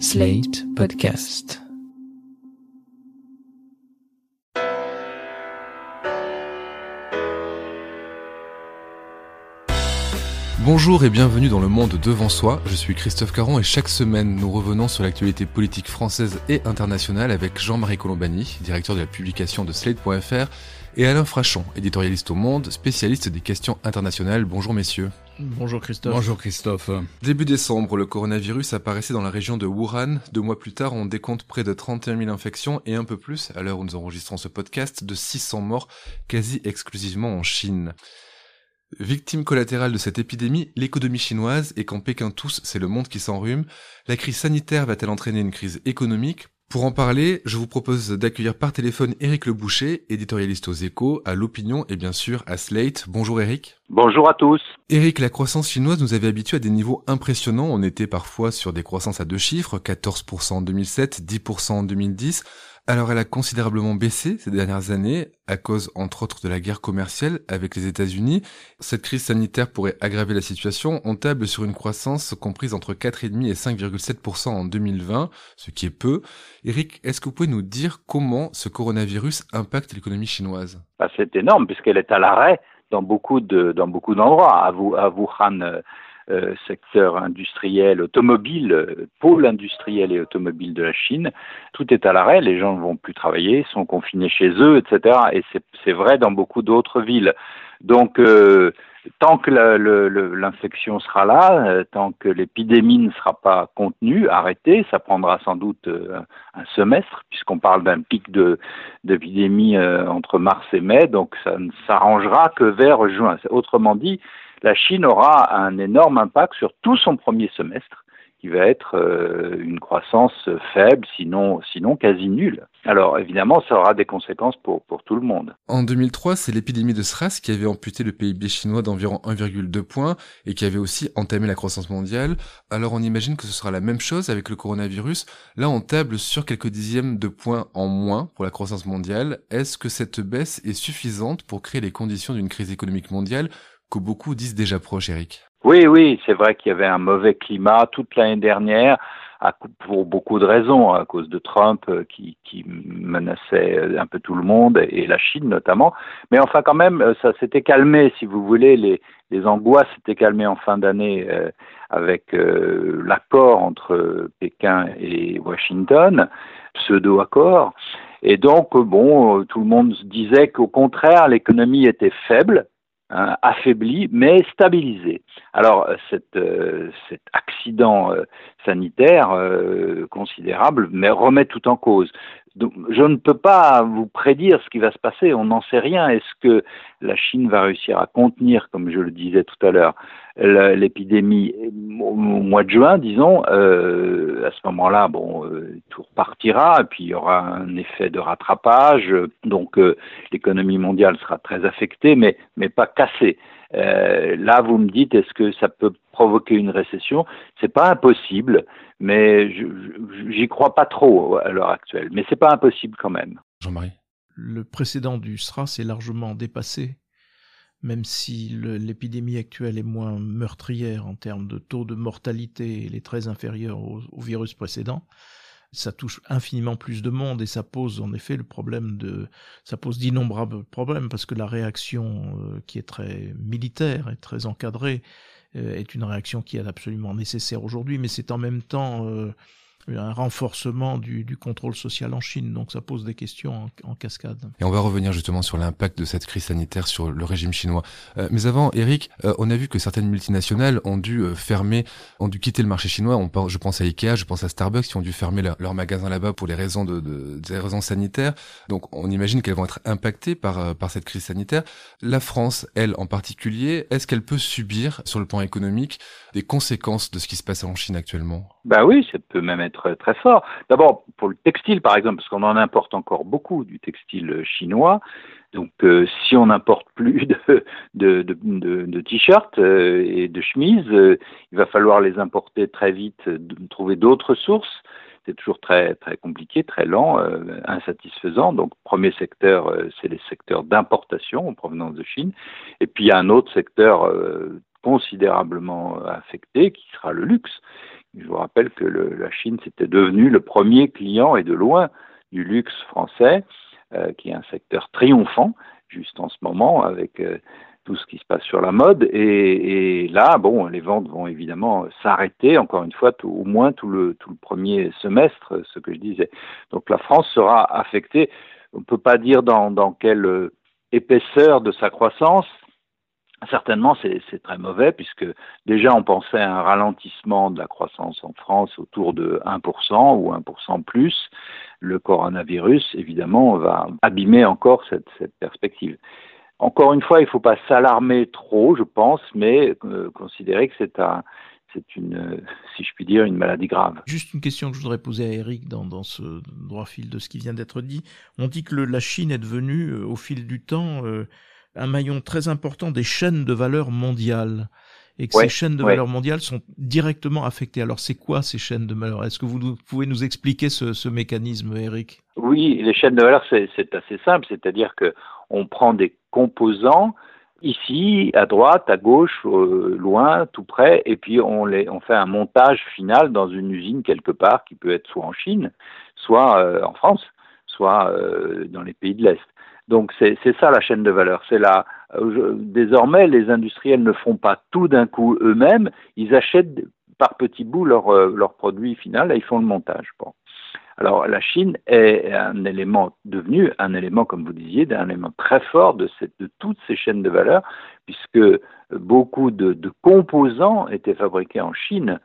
Slate Podcast. Bonjour et bienvenue dans le monde devant soi. Je suis Christophe Caron et chaque semaine nous revenons sur l'actualité politique française et internationale avec Jean-Marie Colombani, directeur de la publication de Slate.fr, et Alain Frachon, éditorialiste au Monde, spécialiste des questions internationales. Bonjour messieurs. Bonjour Christophe. Bonjour Christophe. Début décembre, le coronavirus apparaissait dans la région de Wuhan. Deux mois plus tard, on décompte près de 31 000 infections et un peu plus, à l'heure où nous enregistrons ce podcast, de 600 morts quasi exclusivement en Chine. Victime collatérale de cette épidémie, l'économie chinoise, et quand Pékin tous, c'est le monde qui s'enrhume, la crise sanitaire va-t-elle entraîner une crise économique? Pour en parler, je vous propose d'accueillir par téléphone Éric Le Boucher, éditorialiste aux échos, à l'opinion et bien sûr à Slate. Bonjour Éric. Bonjour à tous. Éric, la croissance chinoise nous avait habitués à des niveaux impressionnants. On était parfois sur des croissances à deux chiffres, 14% en 2007, 10% en 2010. Alors elle a considérablement baissé ces dernières années à cause entre autres de la guerre commerciale avec les États-Unis. Cette crise sanitaire pourrait aggraver la situation. On table sur une croissance comprise entre 4,5 et 5,7% en 2020, ce qui est peu. Eric, est-ce que vous pouvez nous dire comment ce coronavirus impacte l'économie chinoise? Bah, C'est énorme puisqu'elle est à l'arrêt dans beaucoup de dans beaucoup d'endroits. À, à Wuhan, euh, secteur industriel, automobile, euh, pôle industriel et automobile de la Chine, tout est à l'arrêt, les gens ne vont plus travailler, sont confinés chez eux, etc. Et c'est vrai dans beaucoup d'autres villes. Donc, euh, tant que l'infection sera là, tant que l'épidémie ne sera pas contenue, arrêtée, ça prendra sans doute un semestre, puisqu'on parle d'un pic d'épidémie entre mars et mai, donc ça ne s'arrangera que vers juin. Autrement dit, la Chine aura un énorme impact sur tout son premier semestre, qui va être euh, une croissance faible, sinon, quasi nulle. Alors évidemment, ça aura des conséquences pour, pour tout le monde. En 2003, c'est l'épidémie de SRAS qui avait amputé le PIB chinois d'environ 1,2 points et qui avait aussi entamé la croissance mondiale. Alors on imagine que ce sera la même chose avec le coronavirus. Là, on table sur quelques dixièmes de points en moins pour la croissance mondiale. Est-ce que cette baisse est suffisante pour créer les conditions d'une crise économique mondiale que beaucoup disent déjà proche, Eric. Oui, oui, c'est vrai qu'il y avait un mauvais climat toute l'année dernière, pour beaucoup de raisons, à cause de Trump euh, qui, menaçait euh, un peu tout le monde et la Chine notamment. Mais enfin, quand même, euh, ça s'était calmé, si vous voulez, les, les angoisses s'étaient calmées en fin d'année avec l'accord entre Pékin et Washington, pseudo-accord. Et donc, bon, tout le monde disait qu'au contraire, l'économie était faible Hein, affaibli, mais stabilisé. Alors cet, euh, cet accident euh, sanitaire euh, considérable mais remet tout en cause. Je ne peux pas vous prédire ce qui va se passer, on n'en sait rien. Est-ce que la Chine va réussir à contenir, comme je le disais tout à l'heure, l'épidémie au mois de juin, disons euh, À ce moment-là, bon, euh, tout repartira, puis il y aura un effet de rattrapage, donc euh, l'économie mondiale sera très affectée, mais, mais pas cassée. Euh, là, vous me dites, est-ce que ça peut provoquer une récession? C'est pas impossible, mais j'y crois pas trop à l'heure actuelle. Mais c'est pas impossible quand même. Jean-Marie? Le précédent du SRAS est largement dépassé, même si l'épidémie actuelle est moins meurtrière en termes de taux de mortalité, elle est très inférieure au virus précédent ça touche infiniment plus de monde et ça pose en effet le problème de, ça pose d'innombrables problèmes parce que la réaction euh, qui est très militaire et très encadrée euh, est une réaction qui est absolument nécessaire aujourd'hui, mais c'est en même temps euh, un renforcement du, du, contrôle social en Chine. Donc ça pose des questions en, en, cascade. Et on va revenir justement sur l'impact de cette crise sanitaire sur le régime chinois. Euh, mais avant, Eric, euh, on a vu que certaines multinationales ont dû euh, fermer, ont dû quitter le marché chinois. On pense, je pense à Ikea, je pense à Starbucks qui ont dû fermer leur, leur magasin là-bas pour les raisons de, de, des raisons sanitaires. Donc on imagine qu'elles vont être impactées par euh, par cette crise sanitaire. La France, elle en particulier, est-ce qu'elle peut subir sur le plan économique des conséquences de ce qui se passe en Chine actuellement? Bah oui, ça peut même être très, fort. D'abord, pour le textile, par exemple, parce qu'on en importe encore beaucoup du textile chinois. Donc, euh, si on n'importe plus de, t-shirts euh, et de chemises, euh, il va falloir les importer très vite, trouver d'autres sources. C'est toujours très, très compliqué, très lent, insatisfaisant. Donc, premier secteur, c'est les secteurs d'importation en provenance de Chine. Et puis, il y a un autre secteur considérablement affecté qui sera le luxe Je vous rappelle que la Chine s'était devenue le premier client et de loin du luxe français, euh, qui est un secteur triomphant juste en ce moment avec euh, tout ce qui se passe sur la mode. Et, là, bon, les ventes vont évidemment s'arrêter, encore une fois, au moins tout le, tout le premier semestre, ce que je disais. Donc la France sera affectée, on ne peut pas dire dans, dans quelle épaisseur de sa croissance, Certainement, c'est très mauvais puisque déjà on pensait à un ralentissement de la croissance en France autour de 1% ou 1% plus. Le coronavirus, évidemment, va abîmer encore cette, perspective. Encore une fois, il ne faut pas s'alarmer trop, je pense, mais euh, considérer que c'est un, c'est une, si je maladie grave. Juste une question que je voudrais poser à Eric dans, dans ce droit fil de ce qui vient d'être dit. On dit que la Chine est devenue, euh, au fil du temps, euh, un maillon très important des chaînes de valeur mondiales et que ces chaînes de valeur mondiales sont directement affectées. Alors c'est quoi ces chaînes de valeur? Est-ce que vous pouvez nous expliquer ce, ce mécanisme, Eric? Oui, les chaînes de valeur, c'est assez simple, c'est-à-dire que on prend des composants ici, à droite, à gauche, loin, tout près, et puis on, les, on fait un montage final dans une usine quelque part qui peut être soit en Chine, soit euh, en France, soit euh, dans les pays de l'Est. Donc c'est ça la chaîne de valeur. C'est là désormais les industriels ne font pas tout d'un coup eux-mêmes, ils achètent par petits bouts leur, euh, leur produit final et ils font le montage. Alors la Chine est un élément devenu un élément, comme vous disiez, un élément très fort de, toutes ces chaînes de valeur, puisque beaucoup de, composants étaient fabriqués en Chine.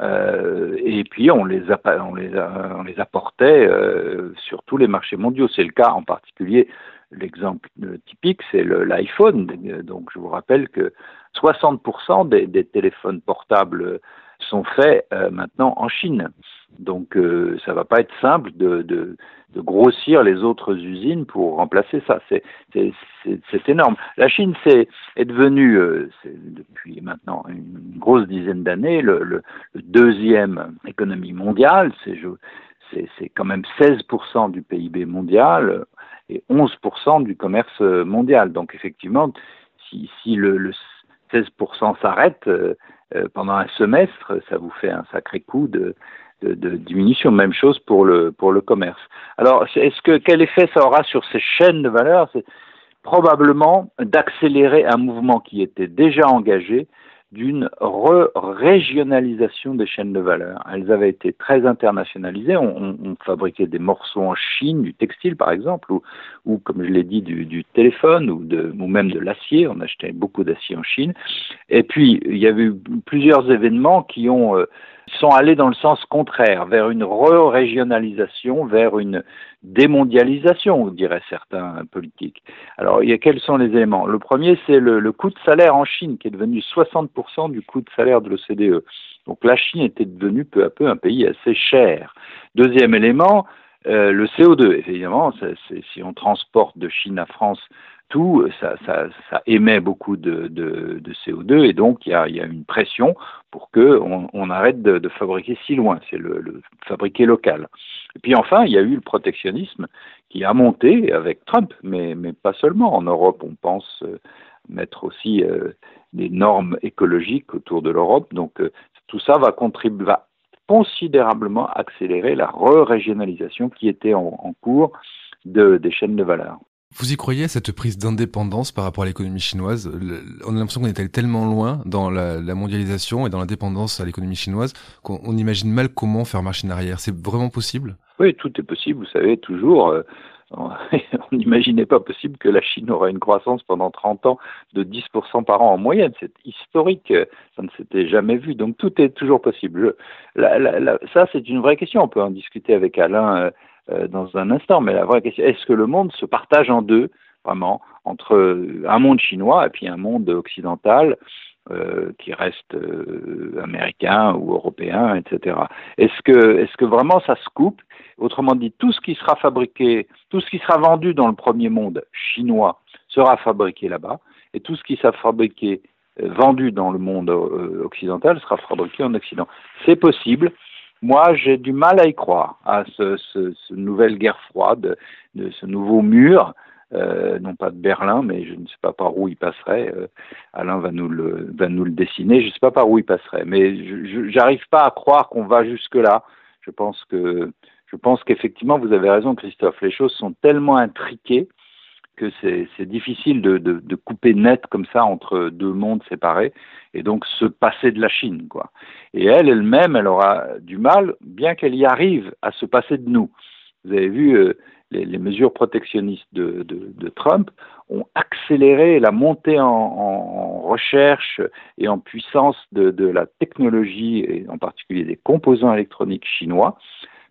Euh, et puis on les, on les, on les apportait euh, sur tous les marchés mondiaux. C'est le cas en particulier L'exemple typique, c'est l'iPhone. Donc, je vous rappelle que 60% des, téléphones portables sont faits euh, maintenant en Chine. Donc, euh, ça va pas être simple de, grossir les autres usines pour remplacer ça. C'est énorme. La Chine c'est est devenue, euh, depuis maintenant une grosse dizaine d'années, le, le, deuxième économie mondiale. C'est quand même 16% du PIB mondial et 11% du commerce mondial. Donc effectivement, si, le, le 16% s'arrête euh, euh, pendant un semestre, ça vous fait un sacré coup de, diminution. Même chose pour le, pour le commerce. Alors, est-ce que quel effet ça aura sur ces chaînes de valeur? C'est probablement d'accélérer un mouvement qui était déjà engagé d'une re-régionalisation des chaînes de valeur. Elles avaient été très internationalisées. On, on, fabriquait des morceaux en Chine, du textile par exemple, ou, ou comme je l'ai dit, du, du, téléphone ou, de, ou même de l'acier. On achetait beaucoup d'acier en Chine. Et puis, il y avait eu plusieurs événements qui ont euh, sont allés dans le sens contraire, vers une re-régionalisation, vers une démondialisation, diraient certains politiques. Alors, quels sont les éléments? Le premier, c'est le, le, coût de salaire en Chine, qui est devenu 60% du coût de salaire de l'OCDE. Donc, la Chine était devenue peu à peu un pays assez cher. Deuxième élément, euh, le CO2, évidemment, si on transporte de Chine à France tout, ça, ça, ça émet beaucoup de, de, de, CO2 et donc il y a, y a, une pression pour qu'on on arrête de, de, fabriquer si loin, c'est le, le, fabriquer local. Et puis enfin, il y a eu le protectionnisme qui a monté avec Trump, mais, mais pas seulement. En Europe, on pense euh, mettre aussi euh, des normes écologiques autour de l'Europe, donc euh, tout ça va contribuer, va considérablement accélérer la re-régionalisation qui était en, en cours de, des chaînes de valeur. Vous y croyez cette prise d'indépendance par rapport à l'économie chinoise? On a l'impression qu'on est allé tellement loin dans la, mondialisation et dans l'indépendance à l'économie chinoise qu'on imagine mal comment faire marche arrière. C'est vraiment possible? Oui, tout est possible. Vous savez, toujours, euh, on n'imaginait pas possible que la Chine aurait une croissance pendant 30 ans de 10% par an en moyenne. C'est historique, ça ne s'était jamais vu. Donc tout est toujours possible. ça, c'est une vraie question. On peut en discuter avec Alain. Euh, dans un instant. Mais la vraie question, est-ce que le monde se partage en deux, vraiment, entre un monde chinois et puis un monde occidental euh, qui reste euh, américain ou européen, etc. Est-ce que, est-ce que vraiment ça se coupe? Autrement dit, tout ce qui sera fabriqué, tout ce qui sera vendu dans le premier monde chinois sera fabriqué là-bas, et tout ce qui sera fabriqué, euh, vendu dans le monde euh, occidental sera fabriqué en Occident. C'est possible, moi, j'ai du mal à y croire, à ce, ce, ce nouvelle guerre froide, de ce nouveau mur euh, non pas de Berlin, mais je ne sais pas par où il passerait. Euh, Alain va nous le va nous le dessiner. Je ne sais pas par où il passerait, mais je n'arrive pas à croire qu'on va jusque là. Je pense que je pense qu'effectivement vous avez raison, Christophe. Les choses sont tellement intriquées que c'est difficile de, couper net comme ça entre deux mondes séparés et donc se passer de la Chine, quoi. Et elle, elle-même, elle aura du mal, bien qu'elle y arrive, à se passer de nous. Vous avez vu, euh, les, mesures protectionnistes de, Trump ont accéléré la montée en recherche et en puissance de, la technologie, et en particulier des composants électroniques chinois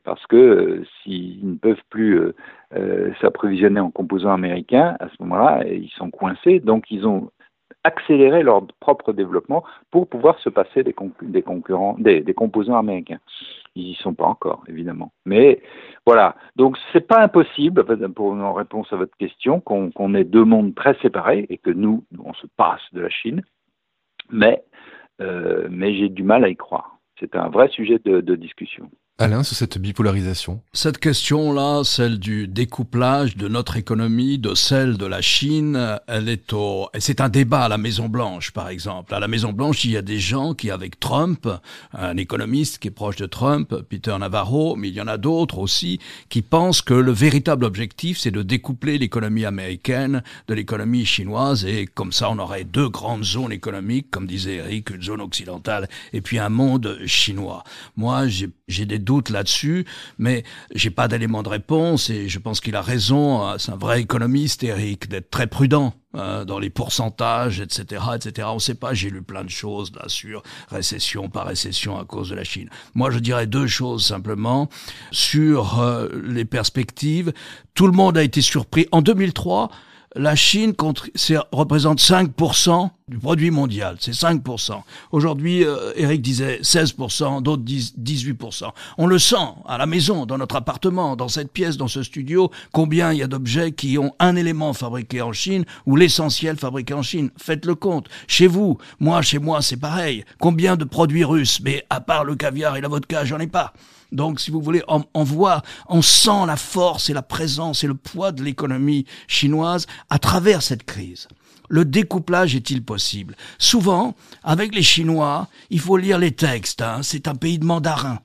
parce que euh, s'ils ne peuvent plus euh, euh, s'approvisionner en composants américains, à ce moment-là, ils sont coincés. Donc, ils ont accéléré leur propre développement pour pouvoir se passer des, des concurrents, des, composants américains. Ils n'y sont pas encore, évidemment. Mais voilà. Donc, c'est pas impossible, pour une réponse à votre question, qu'on ait deux mondes très séparés et que nous, on se passe de la Chine. Mais, mais j'ai du mal à y croire. C'est un vrai sujet de discussion. Alain, sur cette bipolarisation? Cette question-là, celle du découplage de notre économie de celle de la Chine, elle est au... C'est un débat à la Maison-Blanche, par exemple. À la Maison-Blanche, il y a des gens qui, avec Trump, un économiste qui est proche de Trump, Peter Navarro, mais il y en a d'autres aussi, qui pensent que le véritable objectif, c'est de découpler l'économie américaine de l'économie chinoise, et comme ça, on aurait deux grandes zones économiques, comme disait Eric, une zone occidentale, et puis un monde chinois. Moi, j'ai des doute là-dessus, mais j'ai pas d'éléments de réponse et je pense qu'il a raison. C'est un vrai économiste, Eric, d'être très prudent. Hein, dans les pourcentages, etc., etc. On ne sait pas. J'ai lu plein de choses là sur récession par récession à cause de la Chine. Moi, je dirais deux choses simplement sur euh, les perspectives. Tout le monde a été surpris en 2003 la Chine représente 5% du produit mondial. C'est 5%. Aujourd'hui, euh, Eric disait 16%, d'autres disent 18%. On le sent à la maison, dans notre appartement, dans cette pièce, dans ce studio, combien il y a d'objets qui ont un élément fabriqué en Chine ou l'essentiel fabriqué en Chine. Faites le compte. Chez vous, moi, chez moi, c'est pareil. Combien de produits russes? Mais à part le caviar et la vodka, j'en ai pas. Donc, si vous voulez, on, voit, on sent la force et la présence et le poids de l'économie chinoise à travers cette crise. Le découplage est-il possible? Souvent, avec les Chinois, il faut lire les textes. Hein. C'est un pays de mandarins.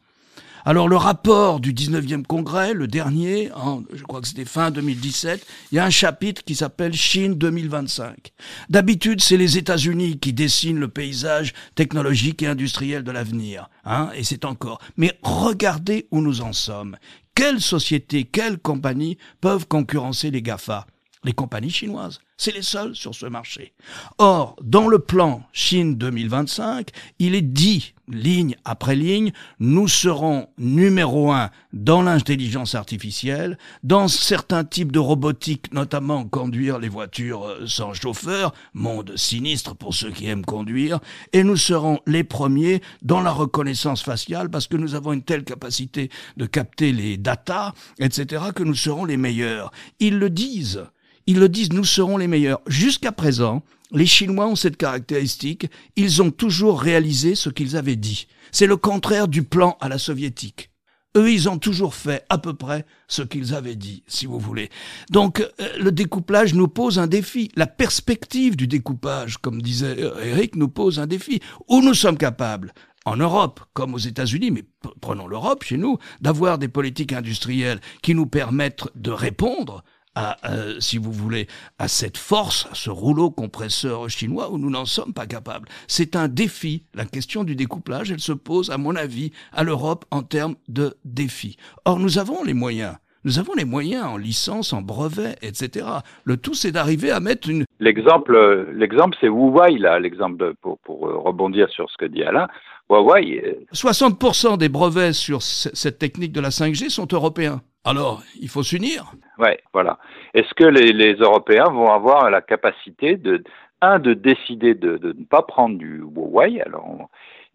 Alors le rapport du 19e congrès, le dernier, je crois que c'était fin 2017, il y a un chapitre qui s'appelle Chine 2025. D'habitude, c'est les États-Unis qui dessinent le paysage technologique et industriel de l'avenir, hein, et c'est encore. Mais regardez où nous en sommes. Quelles sociétés, quelles compagnies peuvent concurrencer les GAFA? Les compagnies chinoises. C'est les seuls sur ce marché. Or, dans le plan Chine 2025, il est dit, ligne après ligne, nous serons numéro un dans l'intelligence artificielle, dans certains types de robotique, notamment conduire les voitures euh, sans chauffeur, monde sinistre pour ceux qui aiment conduire, et nous serons les premiers dans la reconnaissance faciale parce que nous avons une telle capacité de capter les datas, etc., que nous serons les meilleurs. Ils le disent. Ils le disent, nous serons les meilleurs. Jusqu'à présent, les Chinois ont cette caractéristique, ils ont toujours réalisé ce qu'ils avaient dit. C'est le contraire du plan à la soviétique. Eux, ils ont toujours fait à peu près ce qu'ils avaient dit, si vous voulez. Donc, euh, le découplage nous pose un défi. La perspective du découpage, comme disait euh, Eric, nous pose un défi. Où nous sommes capables, en Europe, comme aux États-Unis, mais prenons l'Europe chez nous, d'avoir des politiques industrielles qui nous permettent de répondre à, euh, si vous voulez, à cette force, à ce rouleau compresseur chinois où nous n'en sommes pas capables. C'est un défi. La question du découplage, elle se pose, à mon avis, à l'Europe en termes de défi. Or, nous avons les moyens. Nous avons les moyens en licence, en brevet, etc. Le tout, c'est d'arriver à mettre une. L'exemple, l'exemple, c'est Huawei là. L'exemple pour, pour euh, rebondir sur ce que dit Alain. Huawei. 60% euh, des brevets sur cette technique de la 5G sont européens. Alors, il faut s'unir. Ouais, voilà. Est-ce que les, Européens vont avoir la capacité de, un, de décider de, de ne pas prendre du Huawei? Alors,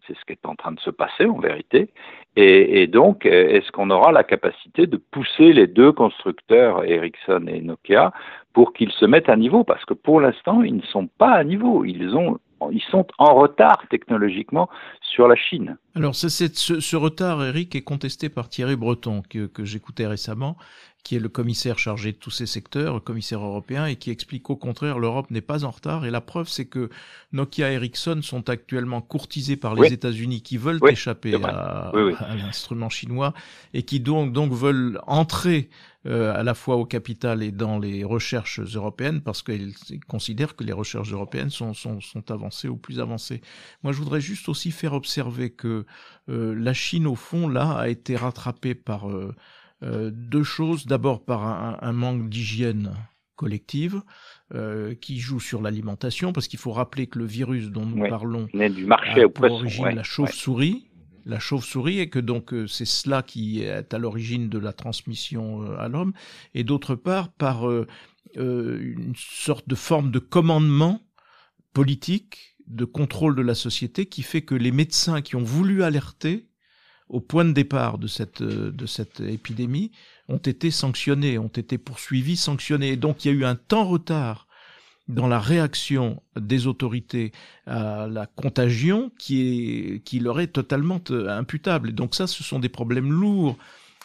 c'est ce qui est en train de se passer en vérité. Et, et donc, est-ce qu'on aura la capacité de pousser les deux constructeurs, Ericsson et Nokia, pour qu'ils se mettent à niveau? Parce que pour l'instant, ils ne sont pas à niveau. Ils ont ils sont en retard technologiquement sur la Chine. Alors ce, retard, Eric, est contesté par Thierry Breton, que, que j'écoutais récemment, qui est le commissaire chargé de tous ces secteurs, le commissaire européen, et qui explique qu'au contraire, l'Europe n'est pas en retard. Et la preuve, c'est que Nokia et Ericsson sont actuellement courtisés par les États-Unis qui veulent échapper à, l'instrument chinois et qui donc, donc veulent entrer euh, à la fois au capital et dans les recherches européennes parce qu'ils considèrent que les recherches européennes sont, sont, sont, avancées ou plus avancées. Moi, je voudrais juste aussi faire observer que euh, la Chine, au fond, là, a été rattrapée par euh, euh, deux choses. D'abord par un, manque d'hygiène collective euh, qui joue sur l'alimentation, parce qu'il faut rappeler que le virus dont nous parlons du marché a pour origine la chauve-souris. La chauve-souris, et que donc euh, c'est cela qui est à l'origine de la transmission à l'homme, et d'autre part par une sorte de forme de commandement politique, de contrôle de la société, qui fait que les médecins qui ont voulu alerter au point de départ de cette, euh, de épidémie ont été sanctionnés, ont été poursuivis, sanctionnés. Et donc il y a eu un temps retard dans la réaction des autorités à la contagion qui, qui leur est totalement euh, imputable. Et donc ça, ce sont des problèmes lourds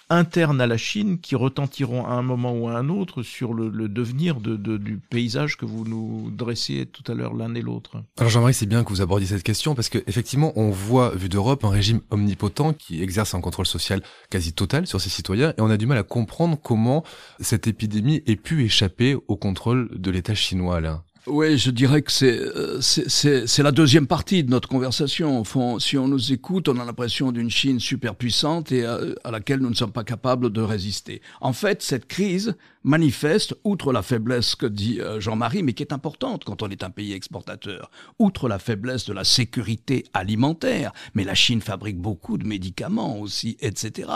internes à la Chine qui retentiront à un moment ou à un autre sur le, devenir de, du paysage que vous nous dressiez tout à l'heure l'un et l'autre. Alors Jean-Marie, c'est bien que vous abordiez cette question parce qu'effectivement, on voit, vu d'Europe, un régime omnipotent qui exerce un contrôle social quasi total sur ses citoyens et on a du mal à comprendre comment cette épidémie ait pu échapper au contrôle de l'État chinois là. Oui, je dirais que euh, c'est c'est la deuxième partie de notre conversation. Au fond, si on nous écoute, on a l'impression d'une Chine super puissante et à, à, laquelle nous ne sommes pas capables de résister. En fait, cette crise manifeste, outre la faiblesse que dit euh, Jean-Marie, mais qui est importante quand on est un pays exportateur, outre la faiblesse de la sécurité alimentaire, mais la Chine fabrique beaucoup de médicaments aussi, etc.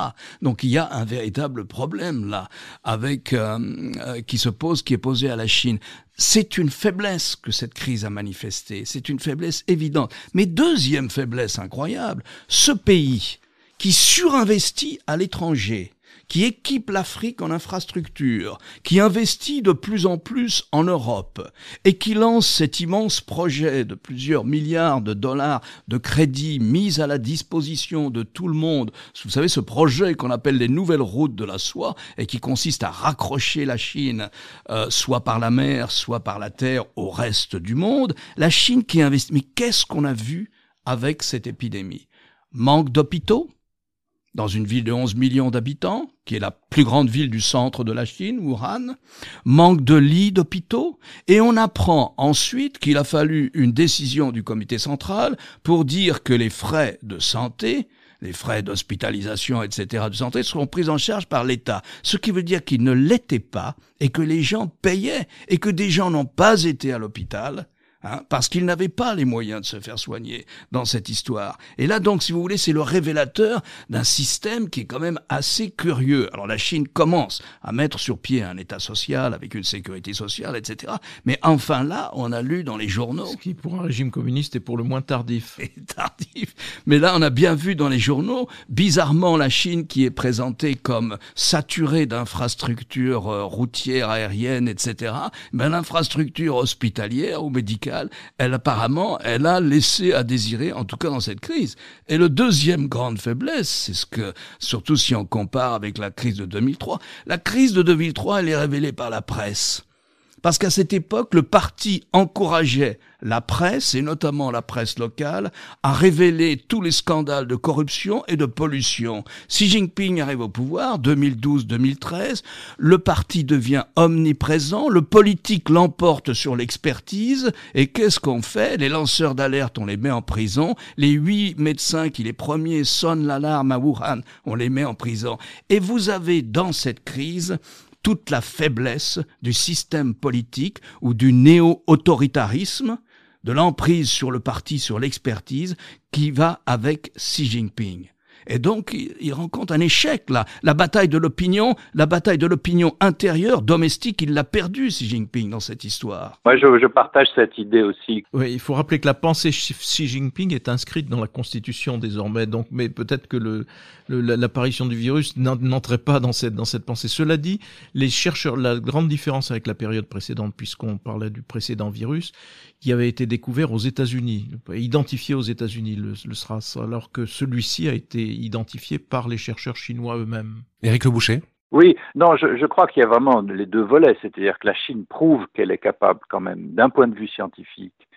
Donc il y a un véritable problème là, avec euh, qui se pose, qui est posé à la Chine. C'est une faiblesse que cette crise a manifestée, c'est une faiblesse évidente. Mais deuxième faiblesse incroyable, ce pays qui surinvestit à l'étranger, qui équipe l'Afrique en infrastructure, qui investit de plus en plus en Europe et qui lance cet immense projet de plusieurs milliards de dollars de crédits mis à la disposition de tout le monde. Vous savez, ce projet qu'on appelle les nouvelles routes de la soie et qui consiste à raccrocher la Chine, euh, soit par la mer, soit par la terre, au reste du monde. La Chine qui investit. Mais qu'est-ce qu'on a vu avec cette épidémie? Manque d'hôpitaux? Dans une ville de 11 millions d'habitants, qui est la plus grande ville du centre de la Chine, Wuhan, manque de lits d'hôpitaux, et on apprend ensuite qu'il a fallu une décision du comité central pour dire que les frais de santé, les frais d'hospitalisation, etc., de santé, seront pris en charge par l'État. Ce qui veut dire qu'ils ne l'étaient pas, et que les gens payaient, et que des gens n'ont pas été à l'hôpital, Hein, parce qu'ils n'avaient pas les moyens de se faire soigner dans cette histoire. Et là donc, si vous voulez, c'est le révélateur d'un système qui est quand même assez curieux. Alors la Chine commence à mettre sur pied un État social avec une sécurité sociale, etc. Mais enfin là, on a lu dans les journaux... Ce qui pour un régime communiste est pour le moins tardif. Et tardif. Mais là, on a bien vu dans les journaux, bizarrement, la Chine qui est présentée comme saturée d'infrastructures euh, routières, aériennes, etc. Mais l'infrastructure hospitalière ou médicale elle apparemment, elle a laissé à désirer, en tout cas dans cette crise. Et le deuxième grande faiblesse, c'est ce que, surtout si on compare avec la crise de 2003, la crise de 2003, elle est révélée par la presse. Parce qu'à cette époque, le parti encourageait la presse, et notamment la presse locale, à révéler tous les scandales de corruption et de pollution. Xi Jinping arrive au pouvoir, 2012-2013, le parti devient omniprésent, le politique l'emporte sur l'expertise, et qu'est-ce qu'on fait? Les lanceurs d'alerte, on les met en prison, les huit médecins qui les premiers sonnent l'alarme à Wuhan, on les met en prison. Et vous avez dans cette crise toute la faiblesse du système politique ou du néo-autoritarisme, de l'emprise sur le parti, sur l'expertise, qui va avec Xi Jinping. Et donc, il rencontre un échec là. La bataille de l'opinion, la bataille de l'opinion intérieure, domestique, il l'a perdu, Xi Jinping, dans cette histoire. Moi, je, je, partage cette idée aussi. Oui, il faut rappeler que la pensée Xi Jinping est inscrite dans la Constitution désormais. Donc, mais peut-être que le, l'apparition du virus n'entrait pas dans cette, dans cette pensée. Cela dit, les chercheurs, la grande différence avec la période précédente, puisqu'on parlait du précédent virus, qui avait été découvert aux États-Unis, identifié aux États-Unis, le, le SRAS, alors que celui-ci a été identifié par les chercheurs chinois eux-mêmes. Éric Le Boucher Oui, non, je, je crois qu'il y a vraiment les deux volets, c'est-à-dire que la Chine prouve qu'elle est capable quand même, d'un point de vue scientifique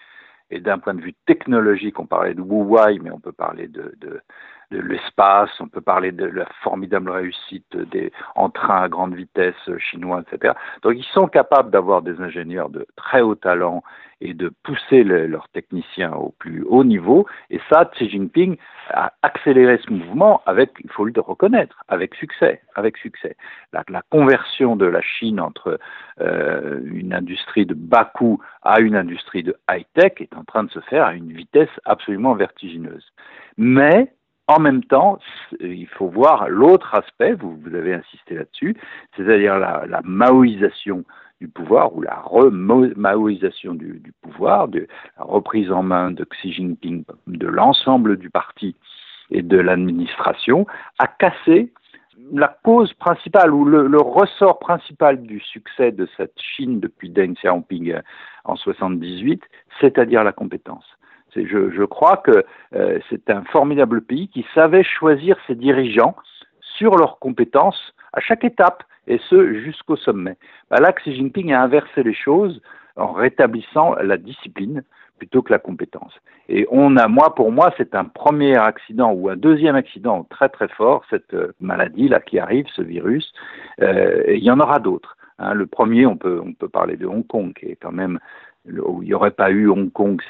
et d'un point de vue technologique, on parlait de Huawei, mais on peut parler de, de, de l'espace, on peut parler de la formidable réussite des en train à grande vitesse chinois, etc. Donc ils sont capables d'avoir des ingénieurs de très haut talent et de pousser leurs techniciens au plus haut niveau. Et ça, Xi Jinping a accéléré ce mouvement avec, il faut le reconnaître, avec succès, avec succès. La, conversion de la Chine entre euh, une industrie de bas coût à une industrie de high-tech est en train de se faire à une vitesse absolument vertigineuse. Mais en même temps, il faut voir l'autre aspect, vous, avez insisté là-dessus, c'est-à-dire la, maoïsation du pouvoir ou la remaoïsation du, du pouvoir, la reprise en main de Xi Jinping de l'ensemble du parti et de l'administration, a cassé la cause principale ou le, le, ressort principal du succès de cette Chine depuis Deng Xiaoping en 78, c'est-à-dire la compétence. Je, crois que euh, c'est un formidable pays qui savait choisir ses dirigeants sur leurs compétences à chaque étape, et ce jusqu'au sommet. Bah là, Xi Jinping a inversé les choses en rétablissant la discipline plutôt que la compétence. Et on a, moi, pour moi, c'est un premier accident ou un deuxième accident très très fort, cette euh, maladie là qui arrive, ce virus. Euh, et il y en aura d'autres. Hein. Le premier, on peut parler de Hong Kong, qui est quand même où il n'y aurait pas eu Hong Kong,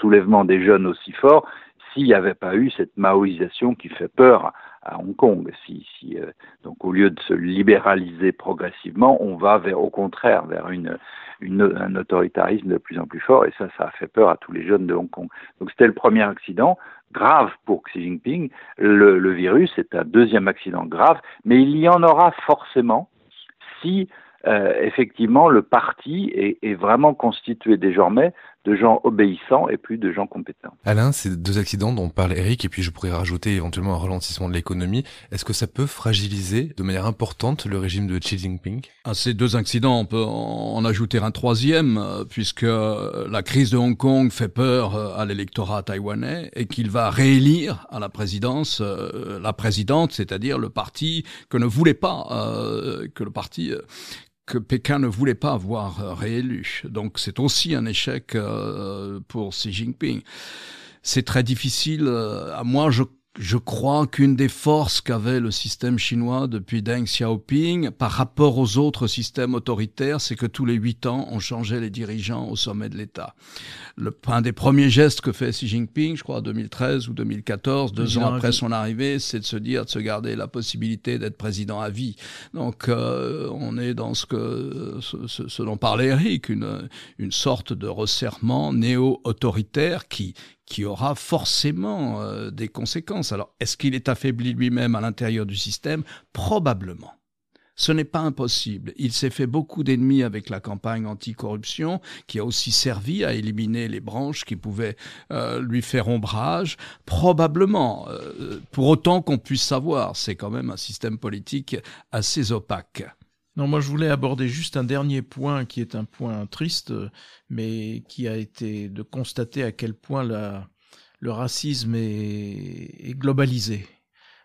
soulèvement des jeunes aussi fort, s'il n'y avait pas eu cette maoïsation qui fait peur à Hong Kong. Si, si, euh, donc au lieu de se libéraliser progressivement, on va vers, au contraire vers un autoritarisme de plus en plus fort, et ça, ça a fait peur à tous les jeunes de Hong Kong. Donc c'était le premier accident grave pour Xi Jinping. Le, le virus est un deuxième accident grave, mais il y en aura forcément si euh, effectivement, le parti est, est, vraiment constitué désormais de gens obéissants et plus de gens compétents. Alain, ces deux accidents dont parle Eric, et puis je pourrais rajouter éventuellement un ralentissement de l'économie, est-ce que ça peut fragiliser de manière importante le régime de Xi Jinping? À ces deux accidents, on peut en ajouter un troisième, euh, puisque la crise de Hong Kong fait peur euh, à l'électorat taïwanais et qu'il va réélire à la présidence la présidente, c'est-à-dire le parti que ne voulait pas, que le parti que Pékin ne voulait pas avoir euh, réélu. Donc c'est aussi un échec euh, pour Xi Jinping. C'est très difficile. Euh, moi, je je crois qu'une des forces qu'avait le système chinois depuis Deng Xiaoping par rapport aux autres systèmes autoritaires, c'est que tous les huit ans, on changeait les dirigeants au sommet de l'État. Un des premiers gestes que fait Xi Jinping, je crois en 2013 ou 2014, deux ans après son arrivée, c'est de se dire, de se garder la possibilité d'être président à vie. Donc euh, on est dans ce que ce, ce dont parlait Eric, une, une sorte de resserrement néo-autoritaire qui qui aura forcément euh, des conséquences. Alors, est-ce qu'il est affaibli lui-même à l'intérieur du système? Probablement. Ce n'est pas impossible. Il s'est fait beaucoup d'ennemis avec la campagne anticorruption, qui a aussi servi à éliminer les branches qui pouvaient euh, lui faire ombrage. Probablement, euh, pour autant qu'on puisse savoir, c'est quand même un système politique assez opaque. Non, moi je voulais aborder juste un dernier point qui est un point triste, mais qui a été de constater à quel point le racisme est, globalisé.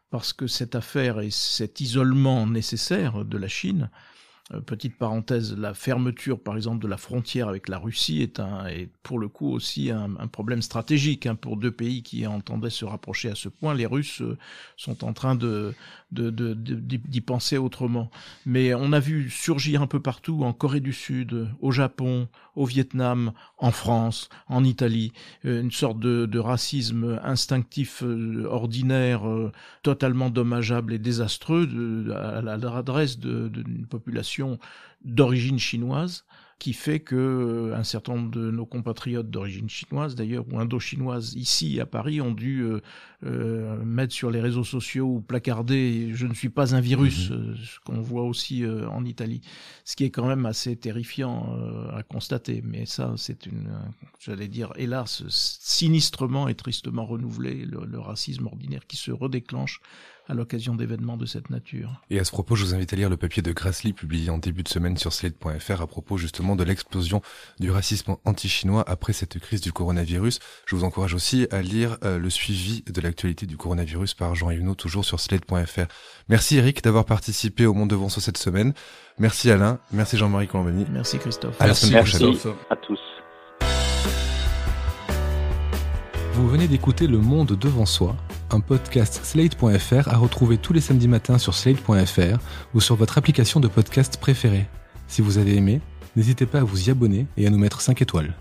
Parce que cette affaire et cet isolement nécessaire de la Chine petite parenthèse, la fermeture, par exemple, de la frontière avec la Russie est, pour le coup aussi un, problème stratégique hein, pour deux pays qui entendaient se rapprocher à ce point. Les Russes euh, sont en train d'y penser autrement. Mais on a vu surgir un peu partout, en Corée du Sud, au Japon, au Vietnam, en France, en Italie, euh, une sorte de racisme instinctif ordinaire, totalement dommageable et désastreux à l'adresse d'une population d'origine chinoise qui fait que euh, un certain nombre de nos compatriotes d'origine chinoise d'ailleurs ou indo-chinoise ici à Paris ont dû euh, euh, mettre sur les réseaux sociaux ou placarder je ne suis pas un virus mmh. ce qu'on voit aussi en Italie ce qui est quand même assez terrifiant à constater mais ça c'est une j'allais dire hélas sinistrement et tristement renouvelé le, le racisme ordinaire qui se redéclenche à l'occasion d'événements de cette nature. Et à ce propos, je vous invite à lire le papier de Grassley publié en début de semaine sur Slate.fr à propos justement de l'explosion du racisme anti-chinois après cette crise du coronavirus. Je vous encourage aussi à lire euh, le suivi de l'actualité du coronavirus par Jean Yunot, toujours sur Slate.fr. Merci Eric d'avoir participé au Monde devant cette semaine. Merci Alain, merci Jean-Marie Colombani. Merci Christophe. À la semaine prochaine. à tous. Vous venez d'écouter Le Monde devant soi, un podcast slate.fr à retrouver tous les samedis matins sur slate.fr ou sur votre application de podcast préférée. Si vous avez aimé, n'hésitez pas à vous y abonner et à nous mettre 5 étoiles.